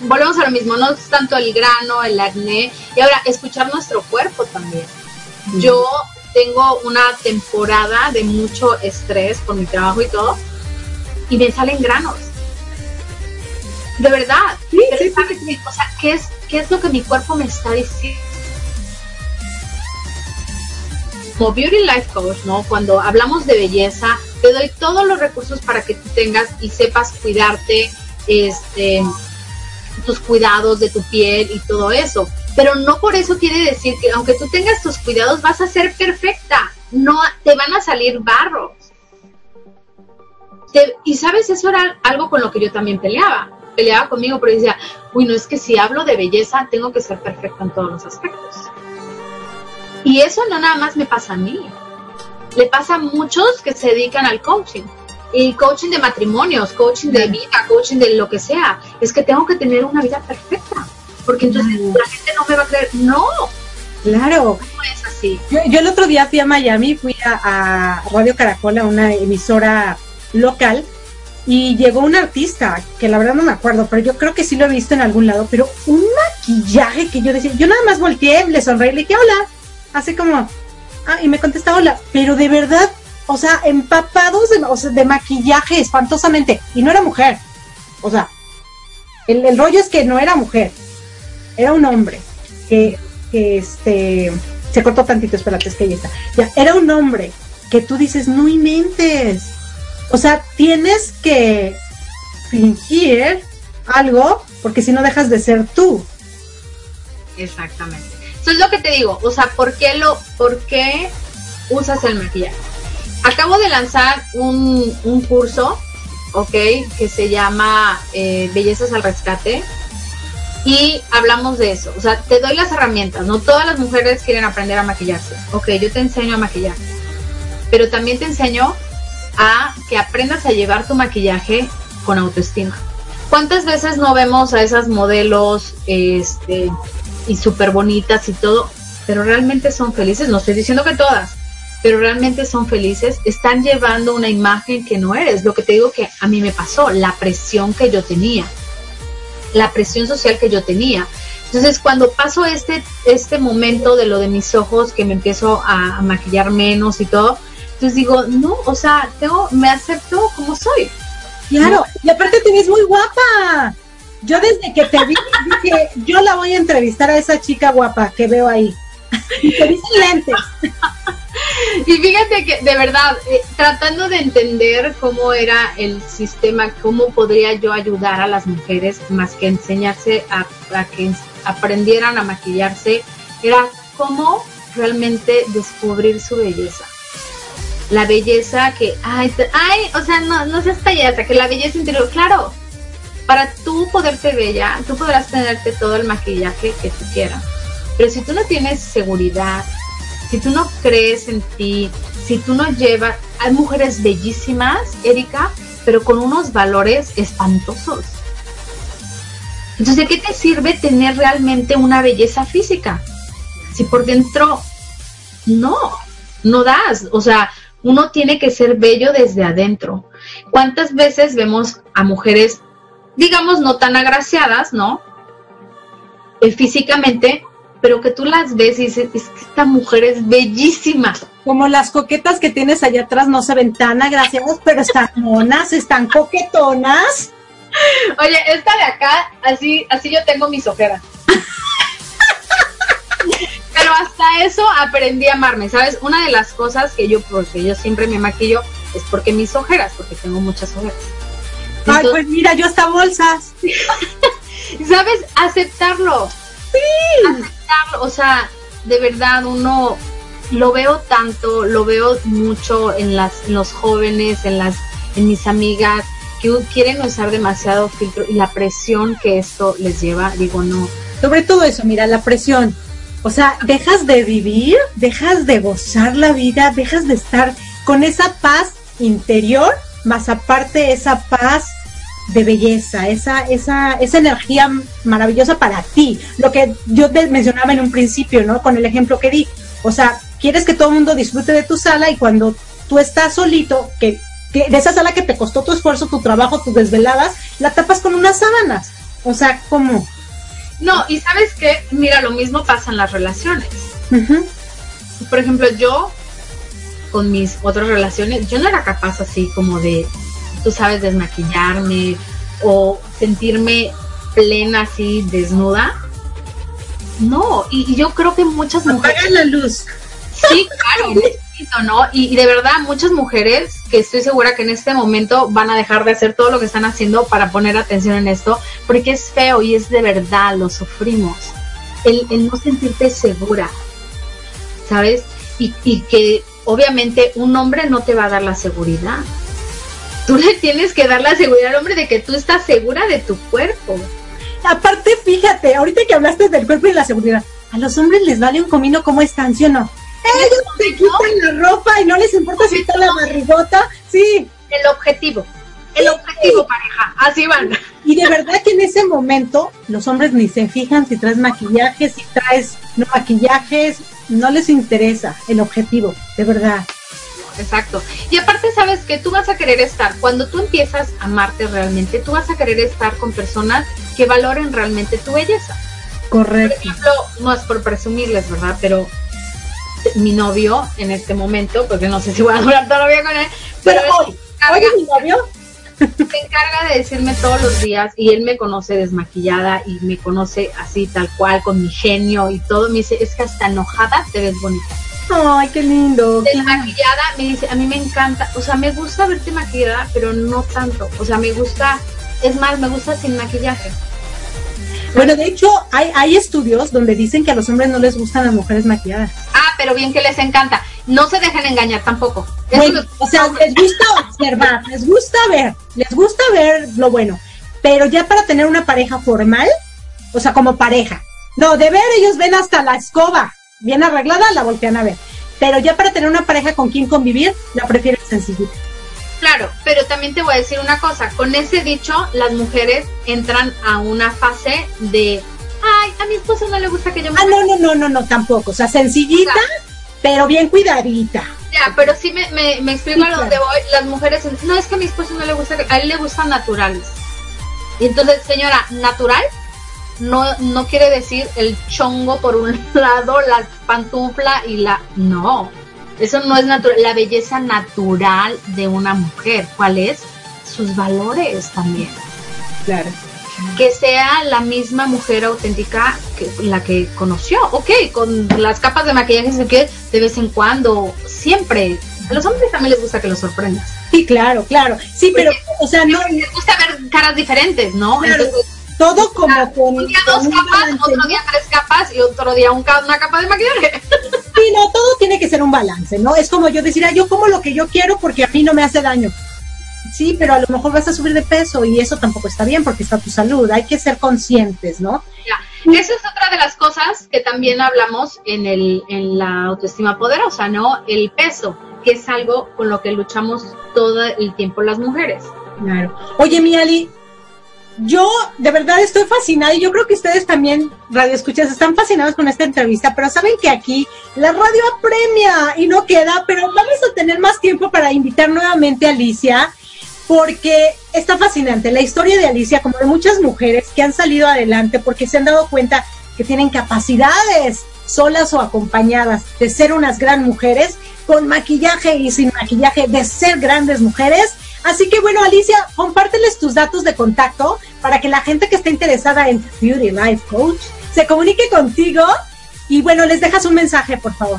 Volvemos a lo mismo, no es tanto el grano, el acné, y ahora escuchar nuestro cuerpo también. Yo tengo una temporada de mucho estrés con mi trabajo y todo, y me salen granos. De verdad. Sí, o sea, ¿qué es, ¿qué es lo que mi cuerpo me está diciendo? Como Beauty Life Coach, ¿no? Cuando hablamos de belleza, te doy todos los recursos para que tú tengas y sepas cuidarte, este, tus cuidados de tu piel y todo eso. Pero no por eso quiere decir que aunque tú tengas tus cuidados vas a ser perfecta. No te van a salir barros. y sabes, eso era algo con lo que yo también peleaba. Peleaba conmigo, pero decía, uy, no es que si hablo de belleza tengo que ser perfecta en todos los aspectos. Y eso no nada más me pasa a mí. Le pasa a muchos que se dedican al coaching. Y coaching de matrimonios, coaching de vida, coaching de lo que sea. Es que tengo que tener una vida perfecta. Porque entonces la gente no me va a creer. No.
Claro. No es así. Yo, el otro día fui a Miami, fui a, a Radio Caracol, a una emisora local, y llegó un artista, que la verdad no me acuerdo, pero yo creo que sí lo he visto en algún lado, pero un maquillaje que yo decía, yo nada más volteé, le sonreí y le dije, hola, así como, ah, y me contestaba hola, pero de verdad, o sea, empapados de, de maquillaje espantosamente, y no era mujer, o sea, el, rollo es que no era mujer, era un hombre, que, que este, se cortó tantito, espérate, es que ahí está, ya, era un hombre, que tú dices, no inventes, o sea, tienes que fingir algo, porque si no dejas de ser tú.
Exactamente. Eso es lo que te digo, o sea, ¿por qué, lo, por qué usas el maquillaje? Acabo de lanzar un, un curso, ok, que se llama eh, Bellezas al Rescate. Y hablamos de eso, o sea, te doy las herramientas, no todas las mujeres quieren aprender a maquillarse, ok, yo te enseño a maquillar. pero también te enseño a que aprendas a llevar tu maquillaje con autoestima. ¿Cuántas veces no vemos a esas modelos este, y súper bonitas y todo, pero realmente son felices? No estoy diciendo que todas, pero realmente son felices. Están llevando una imagen que no eres. Lo que te digo que a mí me pasó, la presión que yo tenía, la presión social que yo tenía. Entonces, cuando paso este, este momento de lo de mis ojos, que me empiezo a, a maquillar menos y todo, entonces digo, no, o sea, tengo, me acepto como soy.
Claro, y aparte te ves muy guapa. Yo desde que te vi dije, yo la voy a entrevistar a esa chica guapa que veo ahí. y te dicen lentes.
y fíjate que, de verdad, eh, tratando de entender cómo era el sistema, cómo podría yo ayudar a las mujeres, más que enseñarse a, que aprendieran a maquillarse, era cómo realmente descubrir su belleza la belleza que, ay, ay, o sea, no, no seas payasa, que la belleza interior, claro, para tú poderte bella, tú podrás tenerte todo el maquillaje que tú quieras, pero si tú no tienes seguridad, si tú no crees en ti, si tú no llevas, hay mujeres bellísimas, Erika, pero con unos valores espantosos. Entonces, ¿de qué te sirve tener realmente una belleza física? Si por dentro no, no das. O sea, uno tiene que ser bello desde adentro. ¿Cuántas veces vemos a mujeres, digamos, no tan agraciadas, ¿no? Eh, físicamente, pero que tú las ves y dices, es que esta mujer es bellísima.
Como las coquetas que tienes allá atrás no se ven tan agraciadas, pero están monas, están coquetonas.
Oye, esta de acá, así, así yo tengo mis ojeras. Pero hasta eso aprendí a amarme, ¿sabes? Una de las cosas que yo, porque yo siempre me maquillo, es porque mis ojeras, porque tengo muchas ojeras.
Ay, pues mira, yo hasta bolsas.
¿Sabes? Aceptarlo.
Sí.
Aceptarlo, o sea, de verdad uno lo veo tanto, lo veo mucho en las en los jóvenes, en las en mis amigas que quieren usar demasiado filtro y la presión que esto les lleva, digo, no.
Sobre todo eso, mira, la presión o sea, dejas de vivir, dejas de gozar la vida, dejas de estar con esa paz interior, más aparte esa paz de belleza, esa, esa, esa energía maravillosa para ti. Lo que yo te mencionaba en un principio, ¿no? Con el ejemplo que di. O sea, quieres que todo el mundo disfrute de tu sala y cuando tú estás solito, que, que de esa sala que te costó tu esfuerzo, tu trabajo, tus desveladas, la tapas con unas sábanas. O sea, ¿cómo?
No, y sabes que, mira, lo mismo pasa en las relaciones. Por ejemplo, yo con mis otras relaciones, yo no era capaz así como de, tú sabes, desmaquillarme o sentirme plena así, desnuda. No, y, yo creo que muchas mujeres...
Apagan la luz.
Sí, claro. ¿no? Y, de verdad, muchas mujeres que estoy segura que en este momento van a dejar de hacer todo lo que están haciendo para poner atención en esto, porque es feo y es de verdad, lo sufrimos. El, no sentirte segura, ¿sabes? Y, y que obviamente un hombre no te va a dar la seguridad. Tú le tienes que dar la seguridad al hombre de que tú estás segura de tu cuerpo.
Aparte, fíjate, ahorita que hablaste del cuerpo y la seguridad, a los hombres les vale un comino cómo están, ¿sí o no? Ellos se quitan la ropa y no les importa si está la barrigota. Sí.
El objetivo. El objetivo, pareja. Así van.
Y de verdad que en ese momento los hombres ni se fijan si traes maquillaje, si traes no maquillajes, no les interesa el objetivo, de verdad.
Exacto. Y aparte sabes que tú vas a querer estar, cuando tú empiezas a amarte realmente, tú vas a querer estar con personas que valoren realmente tu belleza.
Correcto.
Por ejemplo, no es por presumirles, ¿verdad? Pero mi novio en este momento, porque no sé si voy a durar todavía con él, pero,
hoy, oye, mi novio
se encarga de decirme todos los días y él me conoce desmaquillada y me conoce así tal cual con mi genio y todo. Me dice es que hasta enojada te ves bonita
ay qué lindo
desmaquillada me dice a mí me encanta o sea me gusta verte maquillada pero no tanto. O sea me gusta es más me gusta sin maquillaje
bueno, de hecho, hay, hay estudios donde dicen que a los hombres no les gustan las mujeres maquilladas.
Ah, pero bien que les encanta. No se dejen engañar tampoco.
o sea, les gusta observar, les gusta ver, les gusta ver lo bueno. Pero ya para tener una pareja formal, o sea, como pareja. No, de ver ellos ven hasta la escoba bien arreglada, la voltean a ver. pero ya para tener una pareja con quien convivir, la prefieres sencillita.
Claro, pero también te voy a decir una cosa, con ese dicho las mujeres entran a una fase de, ay, a mi esposo no le gusta que yo me...
Ah, no, no, no, no, no, tampoco, o sea, sencillita, pero bien cuidadita.
Ya, pero sí me, me, me explico a dónde voy, las mujeres, no es que a mi esposo no le gusta, a él le gustan naturales. Y entonces, señora, natural no, no quiere decir el chongo por un lado, la pantufla y la... No, eso no es natural, la belleza natural de una mujer. ¿Cuál es? Sus valores también.
Claro.
Que sea la misma mujer auténtica que la que conoció. Ok, con las capas de maquillaje que de vez en cuando, siempre. A los hombres también les gusta que los sorprendas.
Sí, claro, claro. Sí, pero, o sea, no.
Les gusta ver caras diferentes, ¿no?
Todo como con. Un
día dos capas, otro día tres capas y otro día un, una capa de maquillaje.
Sí, no, todo tiene que ser un balance, ¿no? Es como yo decir, yo como lo que yo quiero porque a mí no me hace daño. Sí, pero a lo mejor vas a subir de peso y eso tampoco está bien porque está tu salud. Hay que ser conscientes, ¿no?
Ya. Esa es otra de las cosas que también hablamos en, el, en la autoestima poderosa, ¿no? El peso, que es algo con lo que luchamos todo el tiempo las mujeres.
Claro. Oye, mi Ali, yo de verdad estoy fascinada y yo creo que ustedes también, radio escuchas, están fascinados con esta entrevista, pero saben que aquí la radio apremia y no queda, pero vamos a tener más tiempo para invitar nuevamente a Alicia porque está fascinante la historia de Alicia, como de muchas mujeres que han salido adelante porque se han dado cuenta que tienen capacidades solas o acompañadas de ser unas gran mujeres, con maquillaje y sin maquillaje, de ser grandes mujeres Así que bueno, Alicia, compárteles tus datos de contacto para que la gente que esté interesada en Beauty Life Coach se comunique contigo y bueno, les dejas un mensaje, por favor.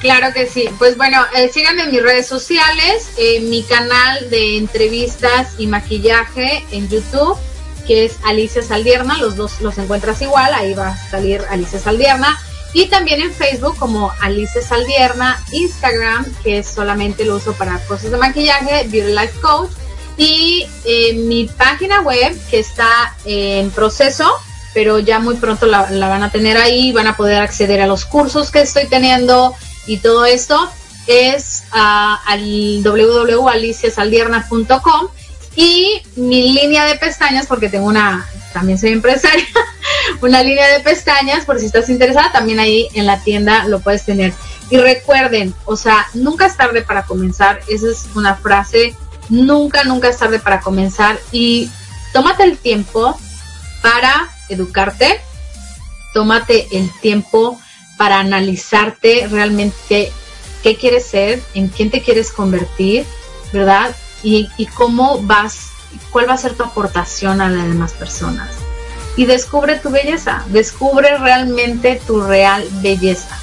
Claro que sí. Pues bueno, eh, síganme en mis redes sociales, en mi canal de entrevistas y maquillaje en YouTube, que es Alicia Saldierna. Los dos los encuentras igual, ahí va a salir Alicia Saldierna. Y también en Facebook como Alice Saldierna, Instagram, que solamente lo uso para cosas de maquillaje, Beauty Life Coach. Y eh, mi página web, que está en proceso, pero ya muy pronto la, van a tener ahí, van a poder acceder a los cursos que estoy teniendo y todo esto, es uh, al www.aliciasaldierna.com y mi línea de pestañas, porque tengo una, también soy empresaria, una línea de pestañas, por si estás interesada, también ahí en la tienda lo puedes tener. Y recuerden, o sea, nunca es tarde para comenzar, esa es una frase, nunca, nunca es tarde para comenzar y tómate el tiempo para educarte, tómate el tiempo para analizarte realmente qué quieres ser, en quién te quieres convertir, ¿verdad? y, cómo vas, cuál va a ser tu aportación a las demás personas. Y descubre tu belleza, descubre realmente tu real belleza.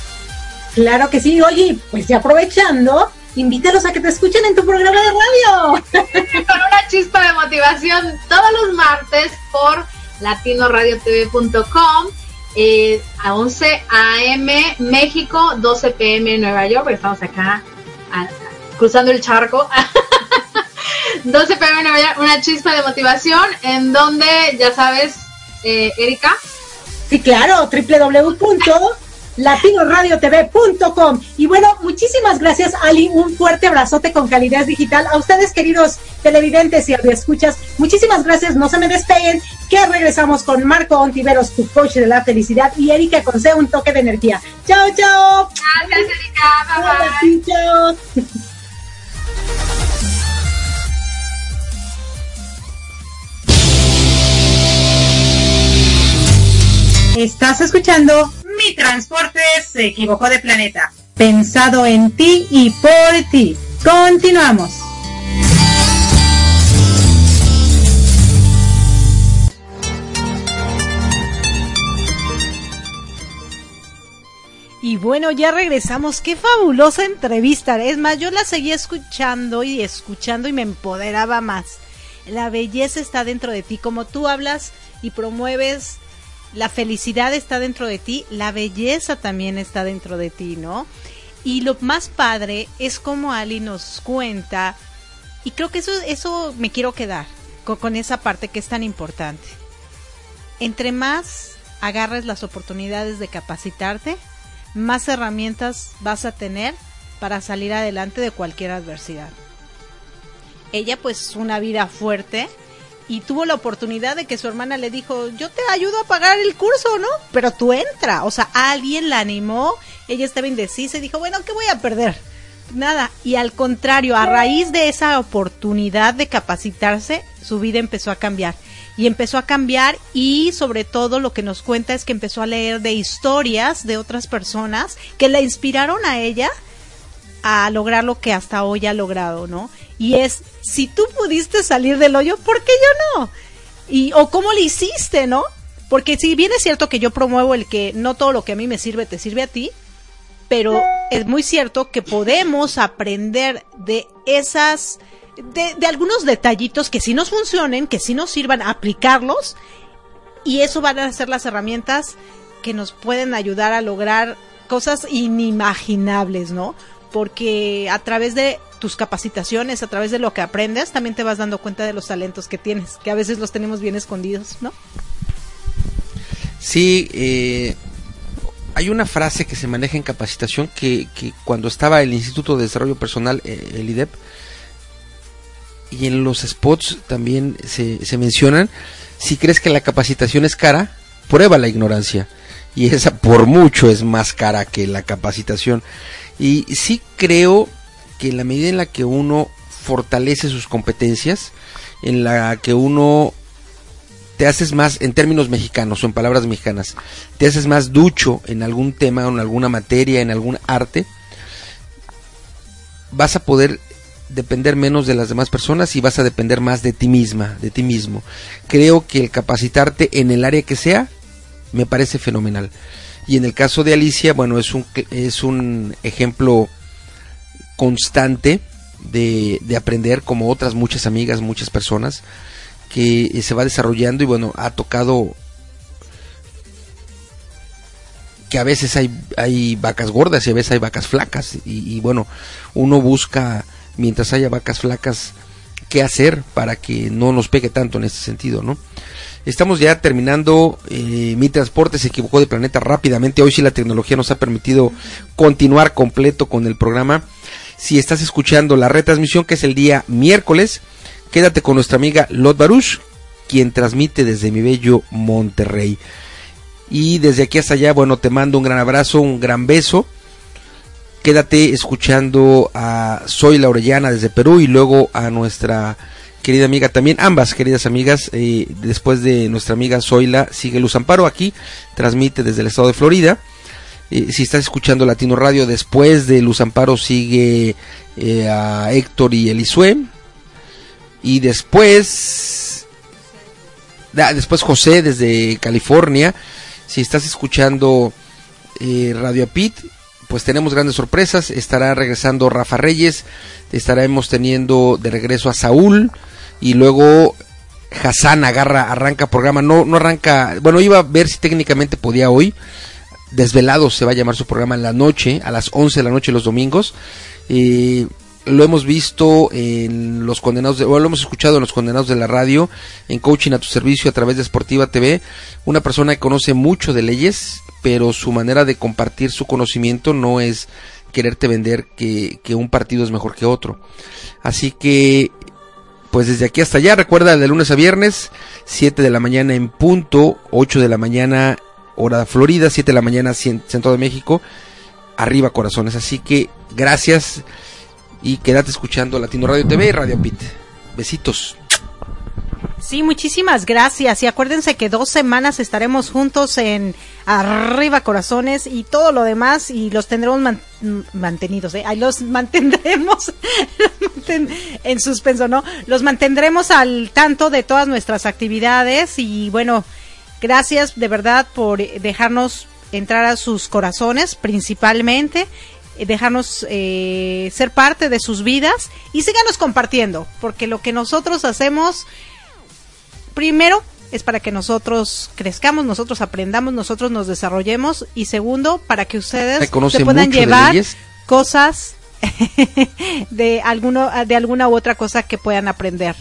Claro que sí, oye, pues ya aprovechando, invítalos a que te escuchen en tu programa de radio.
Con una chispa de motivación todos los martes por latinoradiotv.com eh, a 11 a.m. México, 12 p.m. Nueva York, porque estamos acá cruzando el charco. 12 pm una chispa de motivación en donde, ya sabes, eh, Erika.
Sí, claro, www.latinoradiotv.com. Y bueno, muchísimas gracias, Ali. Un fuerte abrazote con calidad digital. A ustedes, queridos televidentes y escuchas, muchísimas gracias. No se me despeguen, que regresamos con Marco Ontiveros, tu coach de la felicidad, y Erika con un toque de energía. Chao, chao.
Gracias, Erika. Bye, bye. Chao.
Estás escuchando Mi Transporte se equivocó de planeta. Pensado en ti y por ti. Continuamos.
Y bueno, ya regresamos. Qué fabulosa entrevista. Es más, yo la seguía escuchando y escuchando y me empoderaba más. La belleza está dentro de ti. Como tú hablas y promueves la felicidad está dentro de ti, la belleza también está dentro de ti, ¿no? Y lo más padre es como Ali nos cuenta, y creo que eso, eso me quiero quedar con, con esa parte que es tan importante. Entre más agarres las oportunidades de capacitarte, más herramientas vas a tener para salir adelante de cualquier adversidad. Ella pues una vida fuerte y tuvo la oportunidad de que su hermana le dijo, yo te ayudo a pagar el curso, ¿no? Pero tú entra, o sea, alguien la animó, ella estaba indecisa y dijo, bueno, ¿qué voy a perder? Nada, y al contrario, a raíz de esa oportunidad de capacitarse, su vida empezó a cambiar. Y empezó a cambiar y sobre todo lo que nos cuenta es que empezó a leer de historias de otras personas que la inspiraron a ella a lograr lo que hasta hoy ha logrado, ¿no? Y es, si tú pudiste salir del hoyo, ¿por qué yo no? Y, o cómo le hiciste, ¿no? Porque si bien es cierto que yo promuevo el que no todo lo que a mí me sirve te sirve a ti, pero es muy cierto que podemos aprender de esas, de, de algunos detallitos que sí nos funcionen, que sí nos sirvan, aplicarlos, y eso van a ser las herramientas que nos pueden ayudar a lograr cosas inimaginables, ¿no? Porque a través de tus capacitaciones, a través de lo que aprendes, también te vas dando cuenta de los talentos que tienes, que a veces los tenemos bien escondidos, ¿no?
Sí, eh, hay una frase que se maneja en capacitación que, cuando estaba el Instituto de Desarrollo Personal, eh, el IDEP, y en los spots también se, se mencionan, si crees que la capacitación es cara, prueba la ignorancia. Y esa por mucho es más cara que la capacitación. Y sí creo que en la medida en la que uno fortalece sus competencias, en la que uno te haces más, en términos mexicanos o en palabras mexicanas, te haces más ducho en algún tema, en alguna materia, en algún arte, vas a poder depender menos de las demás personas y vas a depender más de ti misma, de ti mismo. Creo que el capacitarte en el área que sea me parece fenomenal. Y en el caso de Alicia, bueno, es un, es un ejemplo constante de, de aprender como otras muchas amigas, muchas personas, que se va desarrollando y bueno, ha tocado que a veces hay, hay vacas gordas y a veces hay vacas flacas y, y, bueno, uno busca mientras haya vacas flacas qué hacer para que no nos pegue tanto en este sentido, ¿no? Estamos ya terminando. Eh, mi transporte se equivocó de planeta rápidamente. Hoy sí la tecnología nos ha permitido continuar completo con el programa. Si estás escuchando la retransmisión que es el día miércoles, quédate con nuestra amiga Lot Baruch, quien transmite desde mi bello Monterrey. Y desde aquí hasta allá, bueno, te mando un gran abrazo, un gran beso. Quédate escuchando a Soy la Orellana desde Perú y luego a nuestra querida amiga también, ambas queridas amigas, eh, después de nuestra amiga Zoila, sigue Luz Amparo aquí, transmite desde el estado de Florida. Eh, si estás escuchando Latino Radio, después de Luz Amparo sigue eh, a Héctor y Elisue. Y después, después José desde California. Si estás escuchando Radio Pit, pues tenemos grandes sorpresas. Estará regresando Rafa Reyes, estaremos teniendo de regreso a Saúl y luego Hassan agarra, arranca programa, no, no arranca, bueno, iba a ver si técnicamente podía hoy, desvelado se va a llamar su programa en la noche, a las 11 de la noche los domingos, eh, lo hemos visto en los condenados, de, o lo hemos escuchado en los condenados de la radio, en coaching a tu servicio a través de Sportiva TV, una persona que conoce mucho de leyes, pero su manera de compartir su conocimiento no es quererte vender que, que un partido es mejor que otro. Así que pues desde aquí hasta allá, recuerda de lunes a viernes, 7 de la mañana en punto, 8 de la mañana hora de Florida, 7 de la mañana centro de México, arriba corazones. Así que gracias y quédate escuchando Latino Radio TV y Radio Pit. Besitos.
Sí, muchísimas gracias. Y acuérdense que dos semanas estaremos juntos en Arriba Corazones y todo lo demás y los tendremos mantenidos, ¿eh? Ahí los mantendremos en suspenso, ¿no? Los mantendremos al tanto de todas nuestras actividades y bueno, gracias de verdad por dejarnos entrar a sus corazones principalmente dejarnos eh, ser parte de sus vidas y síganos compartiendo, porque lo que nosotros hacemos primero es para que nosotros crezcamos, nosotros aprendamos, nosotros nos desarrollemos y segundo, para que ustedes se puedan llevar cosas de alguno de alguna u otra cosa que puedan aprender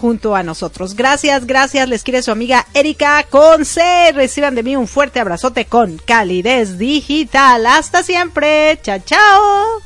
junto a nosotros. Gracias, gracias. Les quiere su amiga Erika Conce. Reciban de mí un fuerte abrazote con calidez digital. Hasta siempre. Chao, chao.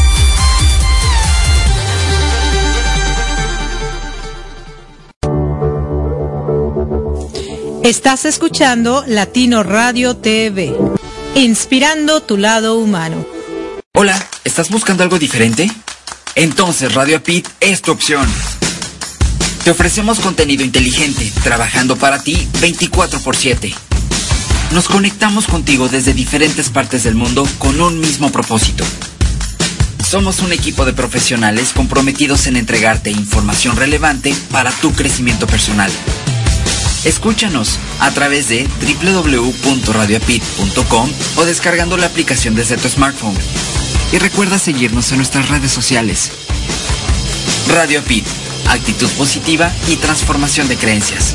Estás escuchando Latino Radio TV, inspirando tu lado humano.
Hola, ¿estás buscando algo diferente? Entonces Radio Apit es tu opción. Te ofrecemos contenido inteligente, trabajando para ti 24 x 7. Nos conectamos contigo desde diferentes partes del mundo con un mismo propósito. Somos un equipo de profesionales comprometidos en entregarte información relevante para tu crecimiento personal. Escúchanos a través de www.radioapit.com o descargando la aplicación desde tu smartphone. Y recuerda seguirnos en nuestras redes sociales. Radio Apit, actitud positiva y transformación de creencias.